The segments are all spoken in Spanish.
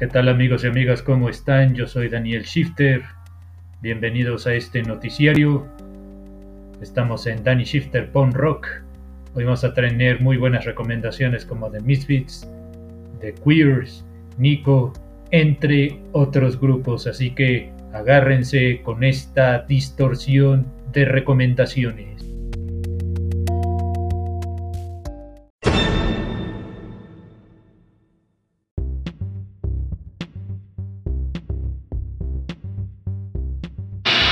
¿Qué tal amigos y amigas? ¿Cómo están? Yo soy Daniel Shifter. Bienvenidos a este noticiario. Estamos en Danny Shifter Pond Rock. Hoy vamos a tener muy buenas recomendaciones como The Misfits, The Queers, Nico, entre otros grupos. Así que agárrense con esta distorsión de recomendaciones.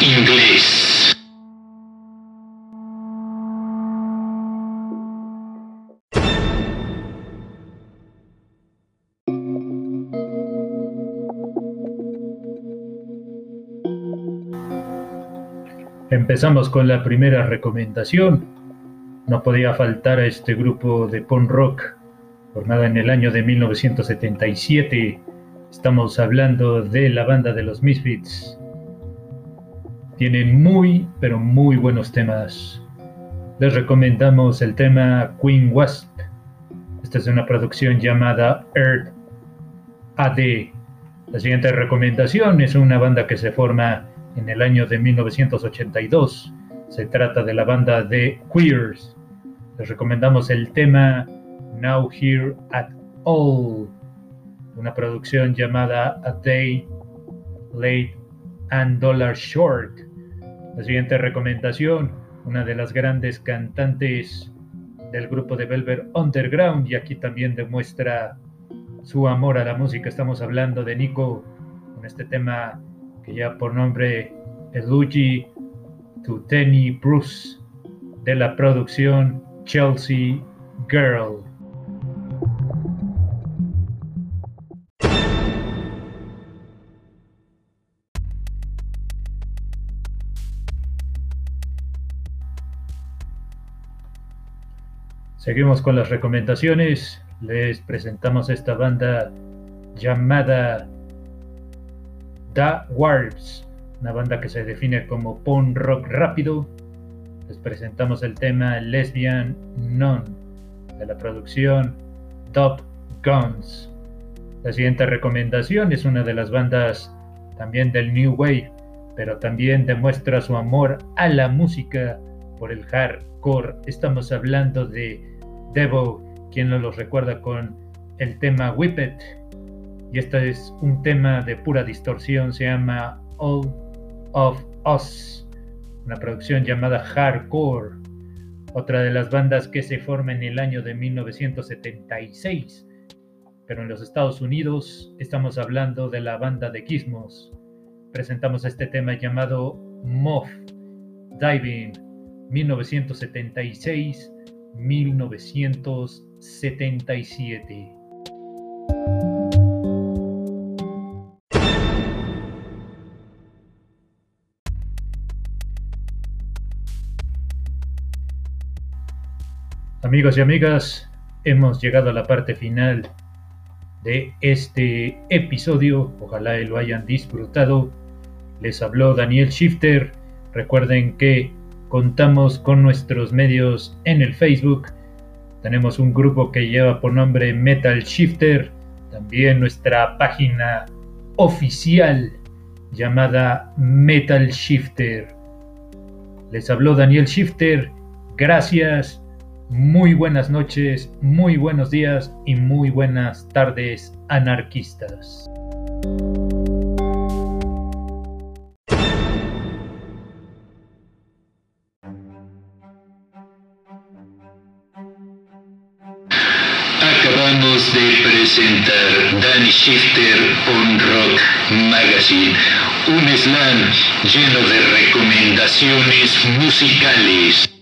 Inglés. Empezamos con la primera recomendación. No podía faltar a este grupo de punk rock, formada en el año de 1977 Estamos hablando de la banda de los Misfits. Tienen muy, pero muy buenos temas. Les recomendamos el tema Queen Wasp. Esta es una producción llamada Earth AD. La siguiente recomendación es una banda que se forma en el año de 1982. Se trata de la banda de Queers. Les recomendamos el tema Now Here at All una producción llamada A Day Late and Dollar Short. La siguiente recomendación, una de las grandes cantantes del grupo de Velvet Underground y aquí también demuestra su amor a la música. Estamos hablando de Nico con este tema que ya por nombre Elugi Tuteni Bruce de la producción Chelsea Girl. Seguimos con las recomendaciones. Les presentamos esta banda llamada The Warps, una banda que se define como punk rock rápido. Les presentamos el tema Lesbian Non de la producción Top Guns. La siguiente recomendación es una de las bandas también del New Wave, pero también demuestra su amor a la música por el hardcore. Estamos hablando de Devo, quien nos lo recuerda con el tema Whip It. Y este es un tema de pura distorsión, se llama All of Us, una producción llamada Hardcore, otra de las bandas que se forma en el año de 1976. Pero en los Estados Unidos estamos hablando de la banda de Gizmos. Presentamos este tema llamado Moth Diving 1976 1977. Amigos y amigas, hemos llegado a la parte final de este episodio. Ojalá lo hayan disfrutado. Les habló Daniel Shifter. Recuerden que Contamos con nuestros medios en el Facebook. Tenemos un grupo que lleva por nombre Metal Shifter. También nuestra página oficial llamada Metal Shifter. Les habló Daniel Shifter. Gracias. Muy buenas noches, muy buenos días y muy buenas tardes anarquistas. De presentar Danny Shifter On Rock Magazine, un slam lleno de recomendaciones musicales.